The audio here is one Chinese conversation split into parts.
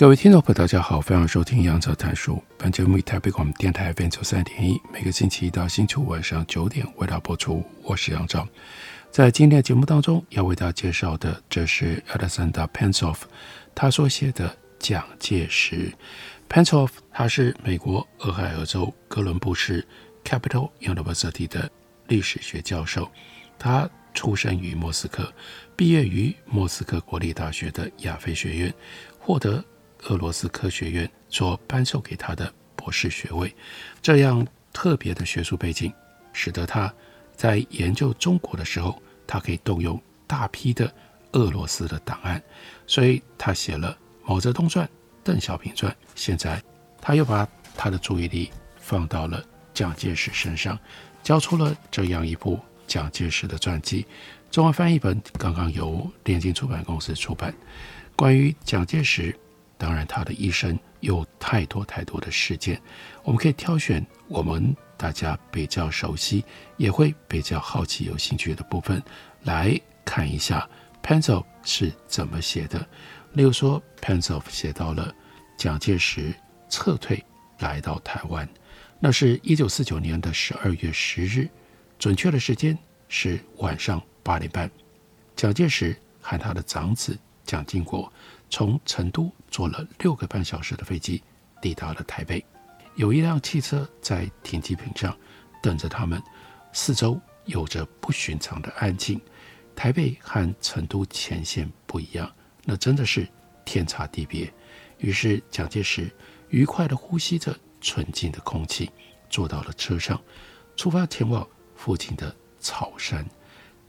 各位听众朋友，大家好，欢迎收听杨照谈书。本节目以台北广播电台 FM 九三点一，每个星期一到星期五晚上九点为大家播出。我是杨照，在今天的节目当中要为大家介绍的，这是 Alexander Pensov 他所写的《蒋介石》。Pensov 他是美国俄亥俄州哥伦布市 Capital University 的历史学教授，他出生于莫斯科，毕业于莫斯科国立大学的亚非学院，获得。俄罗斯科学院所颁授给他的博士学位，这样特别的学术背景，使得他在研究中国的时候，他可以动用大批的俄罗斯的档案，所以他写了《毛泽东传》《邓小平传》，现在他又把他的注意力放到了蒋介石身上，交出了这样一部蒋介石的传记。中文翻译本刚刚由联经出版公司出版，关于蒋介石。当然，他的一生有太多太多的事件，我们可以挑选我们大家比较熟悉，也会比较好奇、有兴趣的部分来看一下。Pencil 是怎么写的？例如说，Pencil 写到了蒋介石撤退来到台湾，那是一九四九年的十二月十日，准确的时间是晚上八点半。蒋介石和他的长子蒋经国。从成都坐了六个半小时的飞机，抵达了台北。有一辆汽车在停机坪上等着他们，四周有着不寻常的安静。台北和成都前线不一样，那真的是天差地别。于是蒋介石愉快地呼吸着纯净的空气，坐到了车上，出发前往附近的草山。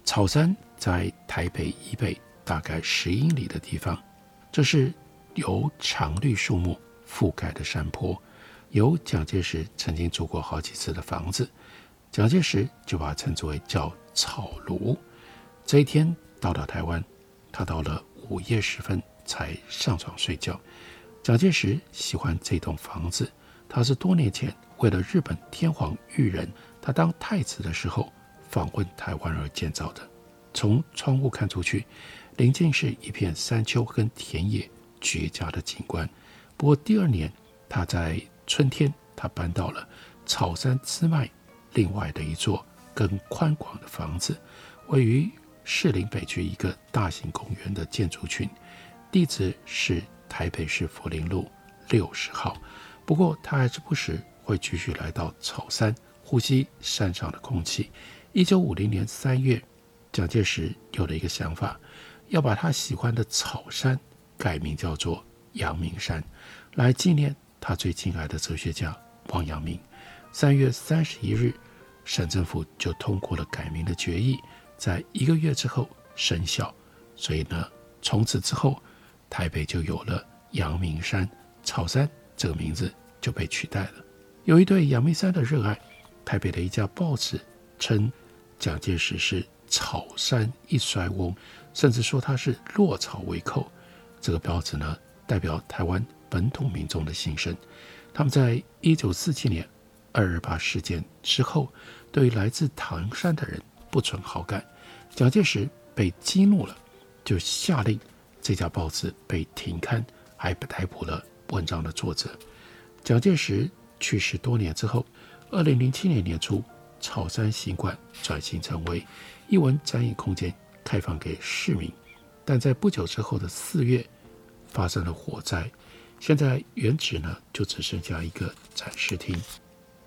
草山在台北以北大概十英里的地方。这是由常绿树木覆盖的山坡，有蒋介石曾经住过好几次的房子，蒋介石就把它称之为叫草庐。这一天到达台湾，他到了午夜时分才上床睡觉。蒋介石喜欢这栋房子，他是多年前为了日本天皇裕仁，他当太子的时候访问台湾而建造的。从窗户看出去，临近是一片山丘跟田野，绝佳的景观。不过第二年，他在春天，他搬到了草山支脉另外的一座更宽广的房子，位于士林北区一个大型公园的建筑群，地址是台北市福林路六十号。不过他还是不时会继续来到草山，呼吸山上的空气。一九五零年三月，蒋介石有了一个想法。要把他喜欢的草山改名叫做阳明山，来纪念他最敬爱的哲学家王阳明。三月三十一日，省政府就通过了改名的决议，在一个月之后生效。所以呢，从此之后，台北就有了阳明山，草山这个名字就被取代了。由于对阳明山的热爱，台北的一家报纸称蒋介石是草山一衰翁。甚至说他是落草为寇，这个标志呢，代表台湾本土民众的心声。他们在一九四七年二二八事件之后，对来自唐山的人不存好感。蒋介石被激怒了，就下令这家报纸被停刊，还逮捕了文章的作者。蒋介石去世多年之后，二零零七年年初，草山行馆转型成为艺文展演空间。开放给市民，但在不久之后的四月发生了火灾，现在原址呢就只剩下一个展示厅，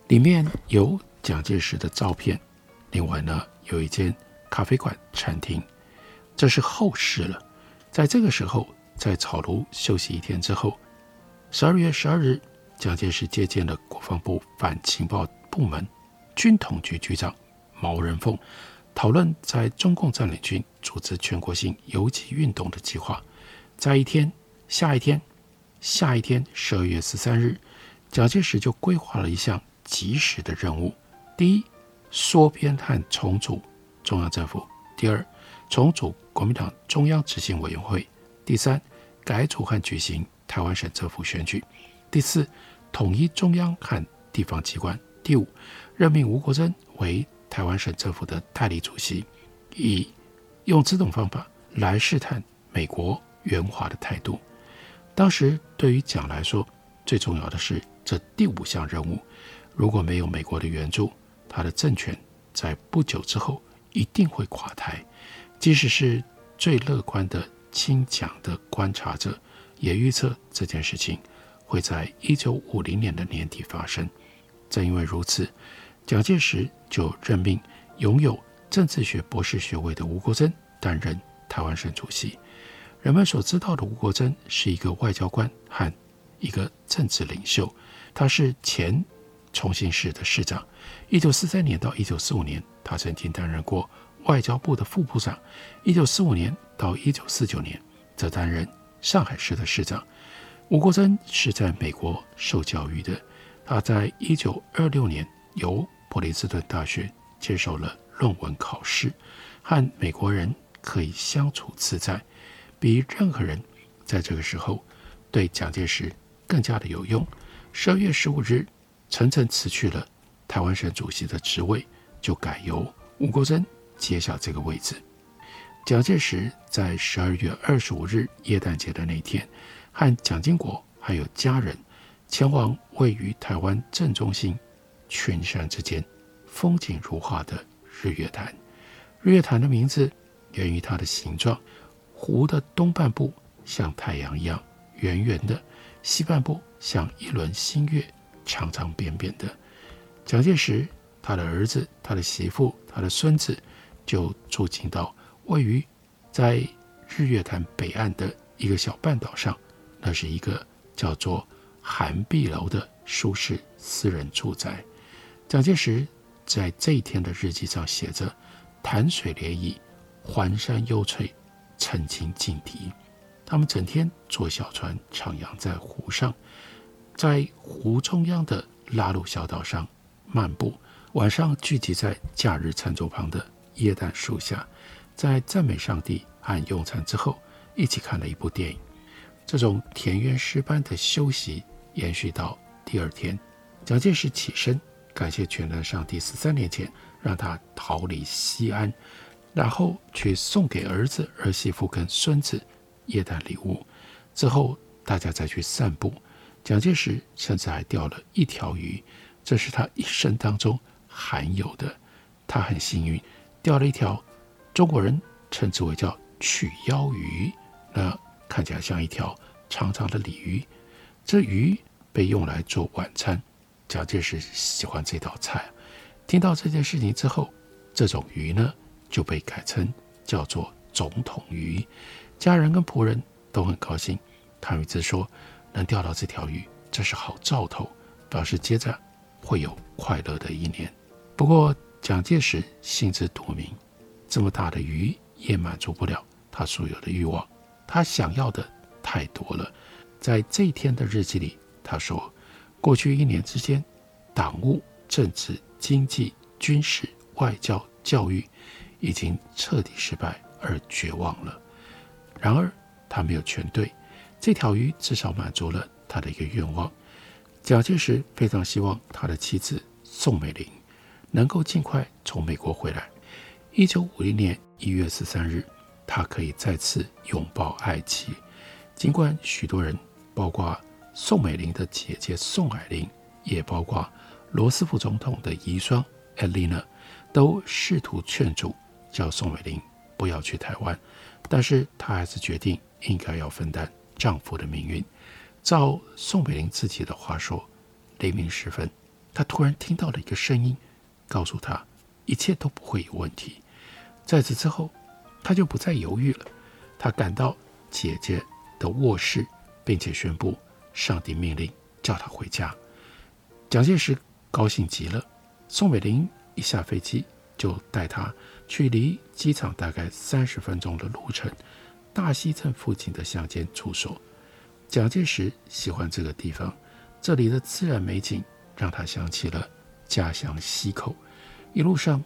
里面有蒋介石的照片，另外呢有一间咖啡馆、餐厅，这是后事了。在这个时候，在草庐休息一天之后，十二月十二日，蒋介石接见了国防部反情报部门军统局局长毛人凤。讨论在中共占领军组织全国性游击运动的计划。在一天、下一天、下一天，十二月十三日，蒋介石就规划了一项及时的任务：第一，缩编和重组中央政府；第二，重组国民党中央执行委员会；第三，改组和举行台湾省政府选举；第四，统一中央和地方机关；第五，任命吴国桢为台湾省政府的代理主席，以用这种方法来试探美国援华的态度。当时对于蒋来说，最重要的是这第五项任务。如果没有美国的援助，他的政权在不久之后一定会垮台。即使是最乐观的亲蒋的观察者，也预测这件事情会在一九五零年的年底发生。正因为如此，蒋介石就任命拥有政治学博士学位的吴国桢担任台湾省主席。人们所知道的吴国桢是一个外交官和一个政治领袖，他是前重庆市的市长。一九四三年到一九四五年，他曾经担任过外交部的副部长。一九四五年到一九四九年，则担任上海市的市长。吴国桢是在美国受教育的，他在一九二六年由普林斯顿大学接受了论文考试，和美国人可以相处自在，比任何人在这个时候对蒋介石更加的有用。十二月十五日，陈诚辞去了台湾省主席的职位，就改由吴国桢接下这个位置。蒋介石在十二月二十五日耶诞节的那天，和蒋经国还有家人前往位于台湾正中心群山之间，风景如画的日月潭。日月潭的名字源于它的形状，湖的东半部像太阳一样圆圆的，西半部像一轮新月，长长扁扁的。蒋介石、他的儿子、他的媳妇、他的孙子，就住进到位于在日月潭北岸的一个小半岛上，那是一个叫做涵碧楼的舒适私人住宅。蒋介石在这一天的日记上写着：“潭水涟漪，环山幽翠，澄清净迪。”他们整天坐小船徜徉在湖上，在湖中央的拉鲁小岛上。漫步，晚上聚集在假日餐桌旁的椰蛋树下，在赞美上帝和用餐之后，一起看了一部电影。这种田园诗般的休息延续到第二天。蒋介石起身，感谢全能上帝十三年前让他逃离西安，然后去送给儿子、儿媳妇跟孙子耶诞礼物。之后大家再去散步，蒋介石甚至还钓了一条鱼。这是他一生当中罕有的，他很幸运，钓了一条中国人称之为叫曲腰鱼，那看起来像一条长长的鲤鱼。这鱼被用来做晚餐，蒋介石喜欢这道菜。听到这件事情之后，这种鱼呢就被改称叫做总统鱼。家人跟仆人都很高兴，谭玉芝说能钓到这条鱼，这是好兆头，表示接着。会有快乐的一年。不过蒋介石心知肚明，这么大的鱼也满足不了他所有的欲望，他想要的太多了。在这一天的日记里，他说：“过去一年之间，党务、政治、经济、军事、外交、教育已经彻底失败而绝望了。然而他没有全对，这条鱼至少满足了他的一个愿望。”蒋介石非常希望他的妻子宋美龄能够尽快从美国回来。一九五零年一月十三日，他可以再次拥抱爱妻。尽管许多人，包括宋美龄的姐姐宋霭龄，也包括罗斯福总统的遗孀艾莉娜，都试图劝阻，叫宋美龄不要去台湾，但是她还是决定应该要分担丈夫的命运。照宋美龄自己的话说，黎明时分，她突然听到了一个声音，告诉她一切都不会有问题。在此之后，她就不再犹豫了。她赶到姐姐的卧室，并且宣布上帝命令叫他回家。蒋介石高兴极了。宋美龄一下飞机就带他去离机场大概三十分钟的路程，大溪镇附近的乡间住所。蒋介石喜欢这个地方，这里的自然美景让他想起了家乡溪口。一路上，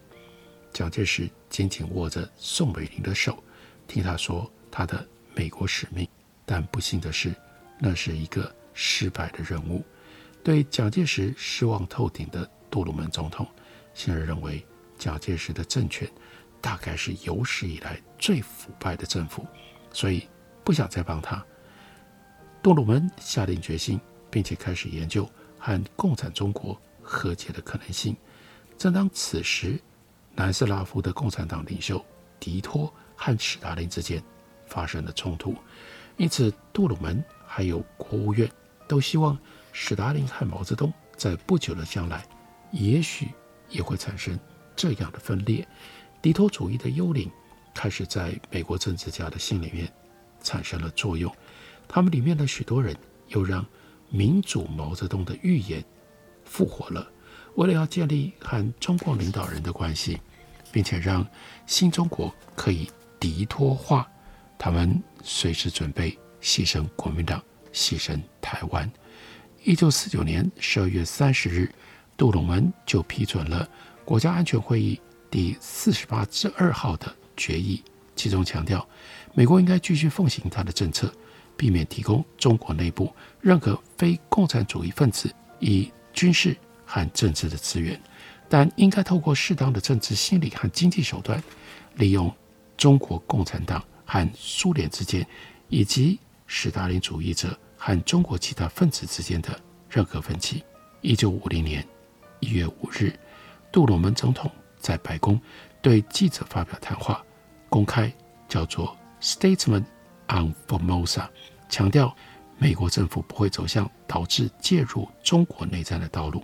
蒋介石紧紧握着宋美龄的手，听她说他的美国使命。但不幸的是，那是一个失败的任务。对蒋介石失望透顶的杜鲁门总统，现在认为蒋介石的政权大概是有史以来最腐败的政府，所以不想再帮他。杜鲁门下定决心，并且开始研究和共产中国和解的可能性。正当此时，南斯拉夫的共产党领袖迪托和史达林之间发生了冲突，因此杜鲁门还有国务院都希望史达林和毛泽东在不久的将来，也许也会产生这样的分裂。敌托主义的幽灵开始在美国政治家的心里面产生了作用。他们里面的许多人又让民主毛泽东的预言复活了。为了要建立和中共领导人的关系，并且让新中国可以敌托化，他们随时准备牺牲国民党、牺牲台湾。一九四九年十二月三十日，杜鲁门就批准了国家安全会议第四十八之二号的决议，其中强调美国应该继续奉行他的政策。避免提供中国内部任何非共产主义分子以军事和政治的资源，但应该透过适当的政治、心理和经济手段，利用中国共产党和苏联之间，以及史大林主义者和中国其他分子之间的任何分歧。一九五零年一月五日，杜鲁门总统在白宫对记者发表谈话，公开叫做 “Statement on Formosa”。强调，美国政府不会走向导致介入中国内战的道路。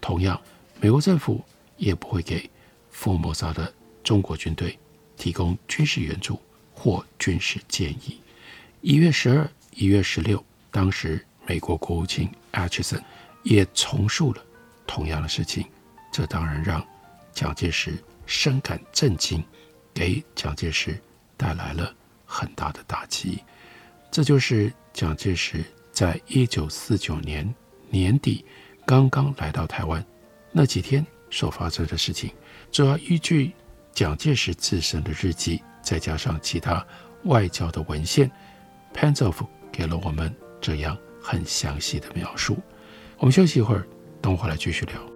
同样，美国政府也不会给福尔摩沙的中国军队提供军事援助或军事建议。一月十二、一月十六，当时美国国务卿 Acheson 也重述了同样的事情。这当然让蒋介石深感震惊，给蒋介石带来了很大的打击。这就是蒋介石在一九四九年年底刚刚来到台湾那几天所发生的事情。主要依据蒋介石自身的日记，再加上其他外交的文献 Panzov 给了我们这样很详细的描述。我们休息一会儿，等我回来继续聊。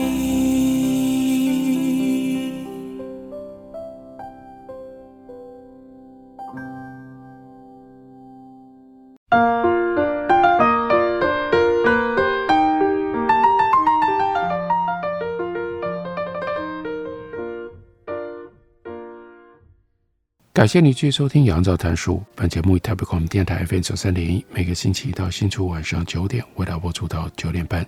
感谢你继续收听《杨照谈书》。本节目以台北广播电台 FM 九三点一，每个星期一到星期五晚上九点为大家播出到九点半。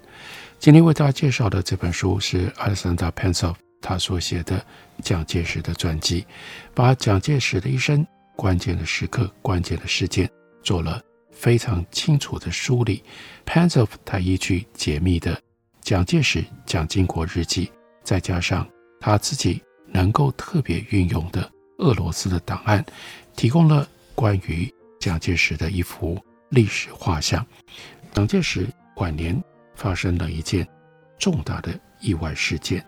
今天为大家介绍的这本书是 Alexander Pansov 他所写的蒋介石的传记，把蒋介石的一生关键的时刻、关键的事件做了非常清楚的梳理。Pansov 他依据解密的蒋介石、蒋经国日记，再加上他自己能够特别运用的。俄罗斯的档案提供了关于蒋介石的一幅历史画像。蒋介石晚年发生了一件重大的意外事件，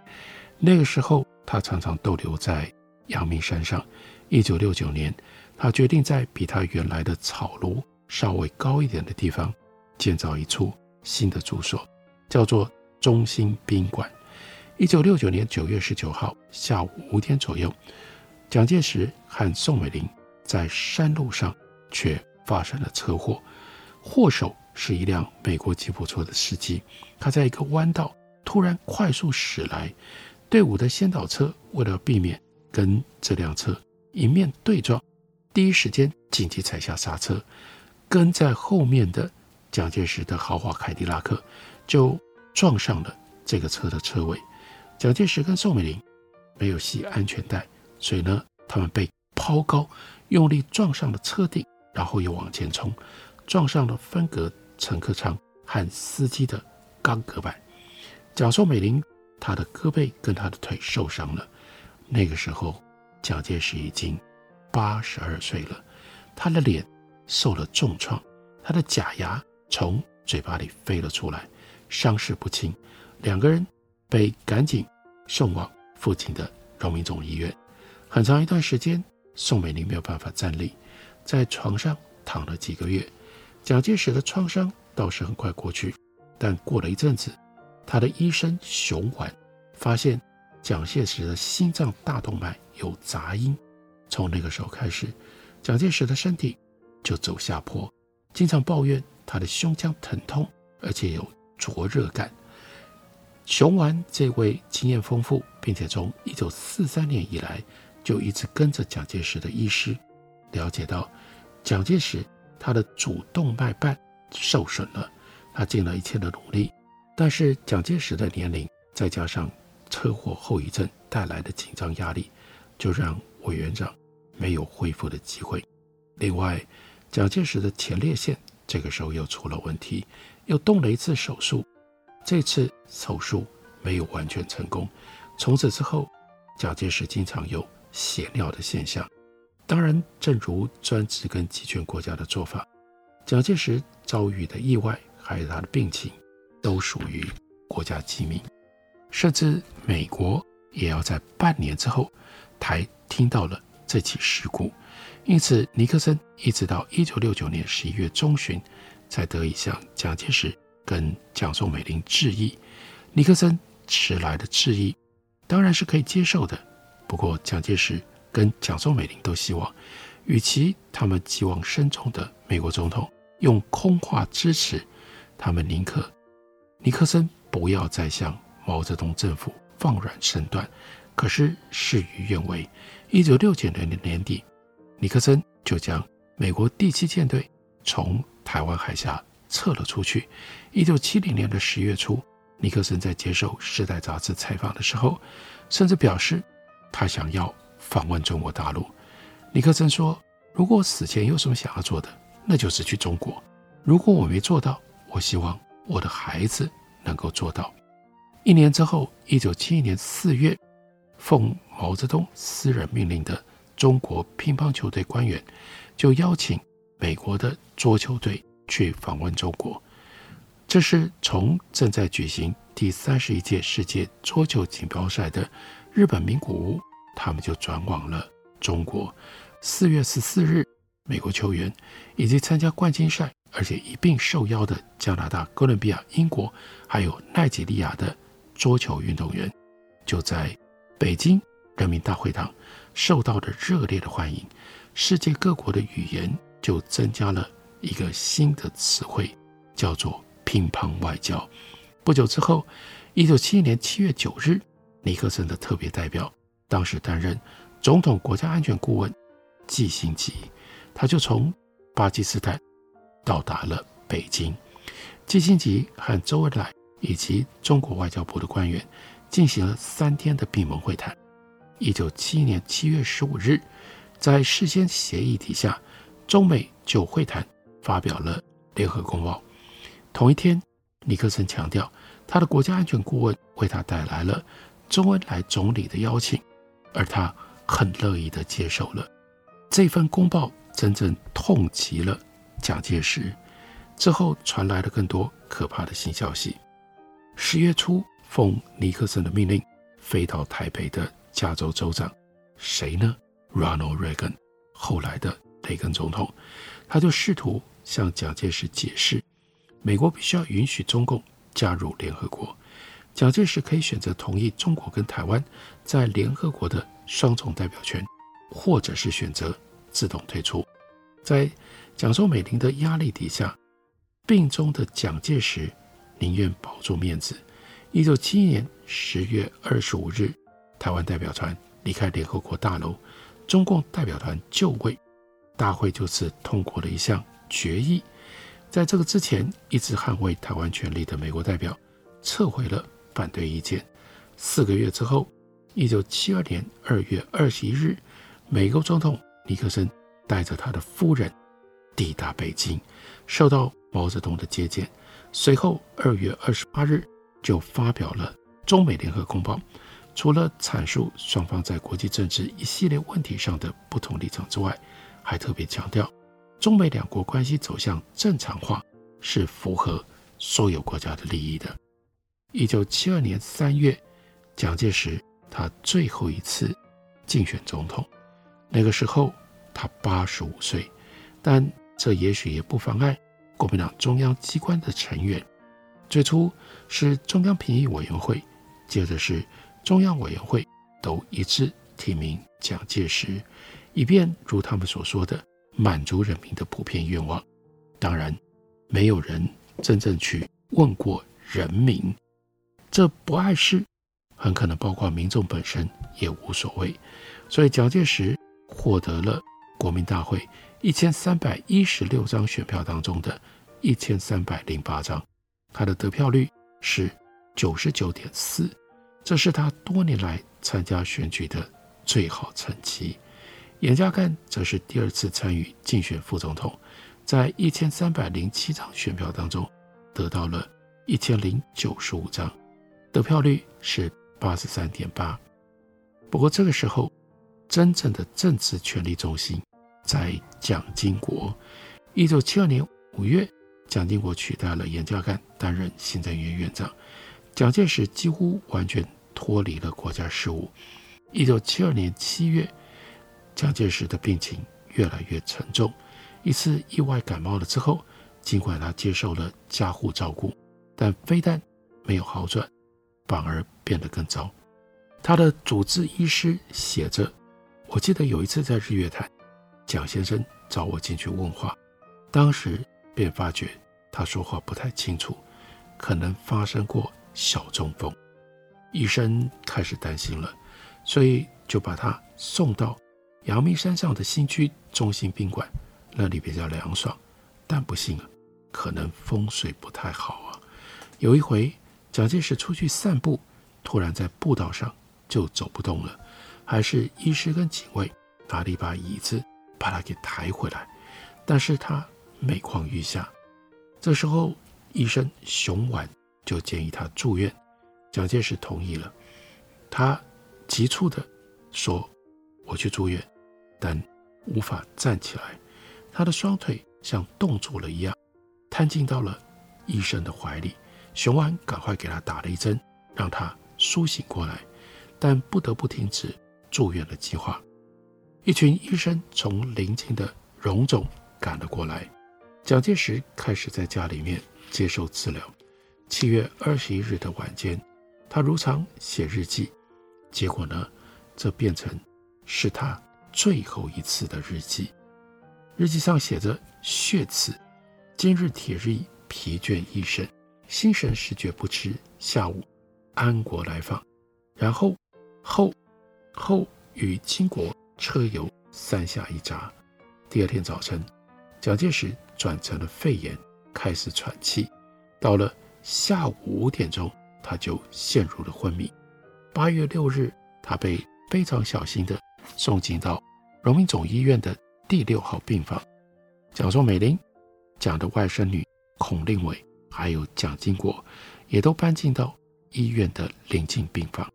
那个时候他常常逗留在阳明山上。一九六九年，他决定在比他原来的草庐稍微高一点的地方建造一处新的住所，叫做中心宾馆。一九六九年九月十九号下午五点左右。蒋介石和宋美龄在山路上却发生了车祸，祸首是一辆美国吉普车的司机，他在一个弯道突然快速驶来，队伍的先导车为了避免跟这辆车迎面对撞，第一时间紧急踩下刹车，跟在后面的蒋介石的豪华凯迪拉克就撞上了这个车的车尾，蒋介石跟宋美龄没有系安全带。所以呢，他们被抛高，用力撞上了车顶，然后又往前冲，撞上了分隔乘客舱和司机的钢隔板。蒋宋美龄，她的胳膊跟她的腿受伤了。那个时候，蒋介石已经八十二岁了，他的脸受了重创，他的假牙从嘴巴里飞了出来，伤势不轻。两个人被赶紧送往附近的荣民总医院。很长一段时间，宋美龄没有办法站立，在床上躺了几个月。蒋介石的创伤倒是很快过去，但过了一阵子，他的医生熊丸发现蒋介石的心脏大动脉有杂音。从那个时候开始，蒋介石的身体就走下坡，经常抱怨他的胸腔疼痛，而且有灼热感。熊丸这位经验丰富，并且从一九四三年以来。就一直跟着蒋介石的医师，了解到蒋介石他的主动脉瓣受损了，他尽了一切的努力，但是蒋介石的年龄再加上车祸后遗症带来的紧张压力，就让委员长没有恢复的机会。另外，蒋介石的前列腺这个时候又出了问题，又动了一次手术，这次手术没有完全成功。从此之后，蒋介石经常有。血尿的现象，当然，正如专制跟集权国家的做法，蒋介石遭遇的意外还有他的病情，都属于国家机密，甚至美国也要在半年之后才听到了这起事故。因此，尼克森一直到一九六九年十一月中旬，才得以向蒋介石跟蒋宋美龄致意。尼克森迟来的致意，当然是可以接受的。不过，蒋介石跟蒋宋美龄都希望，与其他们寄望深重的美国总统用空话支持，他们宁可尼克森不要再向毛泽东政府放软身段。可是事与愿违，一九六九年的年底，尼克森就将美国第七舰队从台湾海峡撤了出去。一九七零年的十月初，尼克森在接受《时代》杂志采访的时候，甚至表示。他想要访问中国大陆，尼克森说：“如果死前有什么想要做的，那就是去中国。如果我没做到，我希望我的孩子能够做到。”一年之后，一九七一年四月，奉毛泽东私人命令的中国乒乓球队官员就邀请美国的桌球队去访问中国。这是从正在举行第三十一届世界桌球锦标赛的。日本名古屋，他们就转往了中国。四月十四日，美国球员以及参加冠军赛，而且一并受邀的加拿大、哥伦比亚、英国还有奈及利亚的桌球运动员，就在北京人民大会堂受到了热烈的欢迎。世界各国的语言就增加了一个新的词汇，叫做“乒乓外交”。不久之后，一九七一年七月九日。尼克森的特别代表，当时担任总统国家安全顾问，季辛吉，他就从巴基斯坦到达了北京。季辛吉和周恩来以及中国外交部的官员进行了三天的闭门会谈。一九七一年七月十五日，在事先协议底下，中美就会谈发表了联合公报。同一天，尼克森强调，他的国家安全顾问为他带来了周恩来总理的邀请，而他很乐意地接受了。这份公报真正痛击了蒋介石。之后传来了更多可怕的新消息。十月初，奉尼克森的命令飞到台北的加州州长，谁呢？Ronald Reagan，后来的雷根总统，他就试图向蒋介石解释，美国必须要允许中共加入联合国，蒋介石可以选择同意中国跟台湾在联合国的双重代表权，或者是选择自动退出。在蒋宋美龄的压力底下，病中的蒋介石宁愿保住面子。一九七一年十月二十五日，台湾代表团离开联合国大楼，中共代表团就位，大会就此通过了一项决议。在这个之前，一直捍卫台湾权利的美国代表撤回了反对意见。四个月之后，一九七二年二月二十一日，美国总统尼克森带着他的夫人抵达北京，受到毛泽东的接见，随后二月二十八日就发表了中美联合公报。除了阐述双方在国际政治一系列问题上的不同立场之外，还特别强调中美两国关系走向正常化是符合所有国家的利益的。一九七二年三月，蒋介石他最后一次竞选总统，那个时候他八十五岁，但这也许也不妨碍。国民党中央机关的成员，最初是中央评议委员会，接着是中央委员会，都一致提名蒋介石，以便如他们所说的满足人民的普遍愿望。当然，没有人真正去问过人民，这不碍事，很可能包括民众本身也无所谓。所以蒋介石获得了国民大会。一千三百一十六张选票当中的一千三百零八张，他的得票率是九十九点四，这是他多年来参加选举的最好成绩。严家淦则是第二次参与竞选副总统，在一千三百零七张选票当中得到了一千零九十五张，得票率是八十三点八。不过这个时候，真正的政治权力中心。在蒋经国，一九七二年五月，蒋经国取代了严家淦担任行政院院长，蒋介石几乎完全脱离了国家事务。一九七二年七月，蒋介石的病情越来越沉重，一次意外感冒了之后，尽管他接受了加护照顾，但非但没有好转，反而变得更糟。他的主治医师写着：“我记得有一次在日月潭。”蒋先生找我进去问话，当时便发觉他说话不太清楚，可能发生过小中风。医生开始担心了，所以就把他送到阳明山上的新区中心宾馆，那里比较凉爽。但不幸啊，可能风水不太好啊。有一回，蒋介石出去散步，突然在步道上就走不动了，还是医师跟警卫拿了一把椅子。把他给抬回来，但是他每况愈下。这时候，医生熊琬就建议他住院，蒋介石同意了。他急促地说：“我去住院，但无法站起来。”他的双腿像冻住了一样，瘫进到了医生的怀里。熊安赶快给他打了一针，让他苏醒过来，但不得不停止住院的计划。一群医生从邻近的荣总赶了过来，蒋介石开始在家里面接受治疗。七月二十一日的晚间，他如常写日记，结果呢，这变成是他最后一次的日记。日记上写着：“血刺，今日体力疲倦一身，心神失觉不知。下午，安国来访，然后后后与金国。”车游三下一闸。第二天早晨，蒋介石转成了肺炎，开始喘气。到了下午五点钟，他就陷入了昏迷。八月六日，他被非常小心地送进到荣民总医院的第六号病房。蒋宋美龄、蒋的外甥女孔令伟，还有蒋经国，也都搬进到医院的临近病房。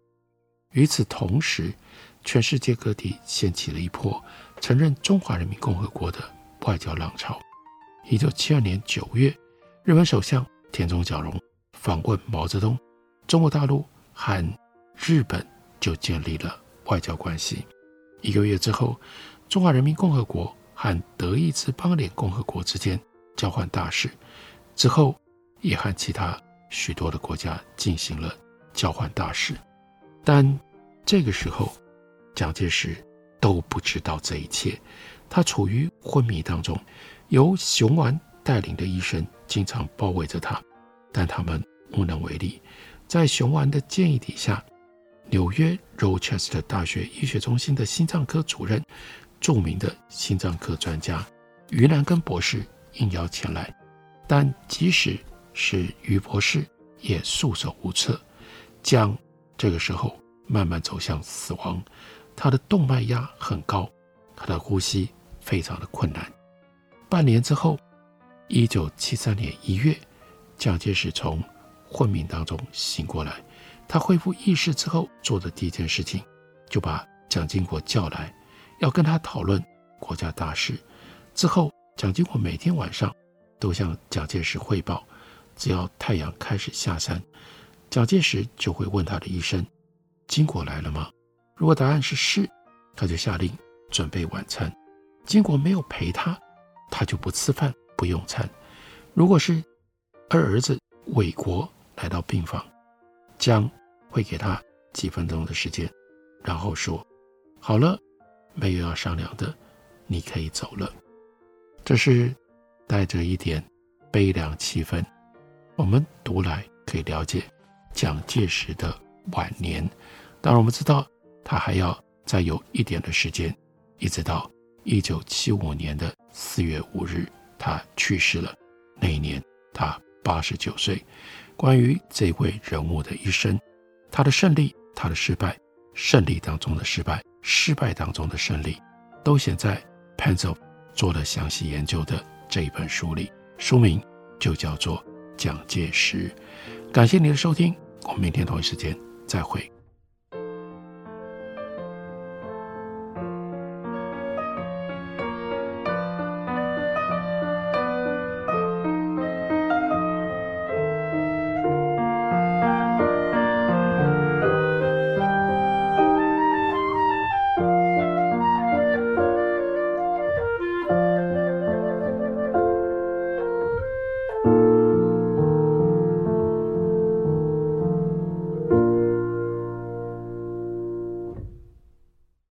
与此同时，全世界各地掀起了一波承认中华人民共和国的外交浪潮。一九七二年九月，日本首相田中角荣访问毛泽东，中国大陆和日本就建立了外交关系。一个月之后，中华人民共和国和德意志邦联共和国之间交换大使，之后也和其他许多的国家进行了交换大使。但这个时候，蒋介石都不知道这一切，他处于昏迷当中，由熊丸带领的医生经常包围着他，但他们无能为力。在熊丸的建议底下，纽约 Rochester 大学医学中心的心脏科主任、著名的心脏科专家于南根博士应邀前来，但即使是于博士也束手无策。蒋这个时候慢慢走向死亡，他的动脉压很高，他的呼吸非常的困难。半年之后，一九七三年一月，蒋介石从昏迷当中醒过来。他恢复意识之后做的第一件事情，就把蒋经国叫来，要跟他讨论国家大事。之后，蒋经国每天晚上都向蒋介石汇报，只要太阳开始下山。蒋介石就会问他的医生：“经国来了吗？”如果答案是是，他就下令准备晚餐。经国没有陪他，他就不吃饭不用餐。如果是二儿子韦国来到病房，将会给他几分钟的时间，然后说：“好了，没有要商量的，你可以走了。”这是带着一点悲凉气氛，我们读来可以了解。蒋介石的晚年，当然我们知道他还要再有一点的时间，一直到一九七五年的四月五日，他去世了。那一年他八十九岁。关于这位人物的一生，他的胜利，他的失败，胜利当中的失败，失败当中的胜利，都写在 Pencil 做了详细研究的这一本书里，书名就叫做《蒋介石》。感谢您的收听，我们明天同一时间再会。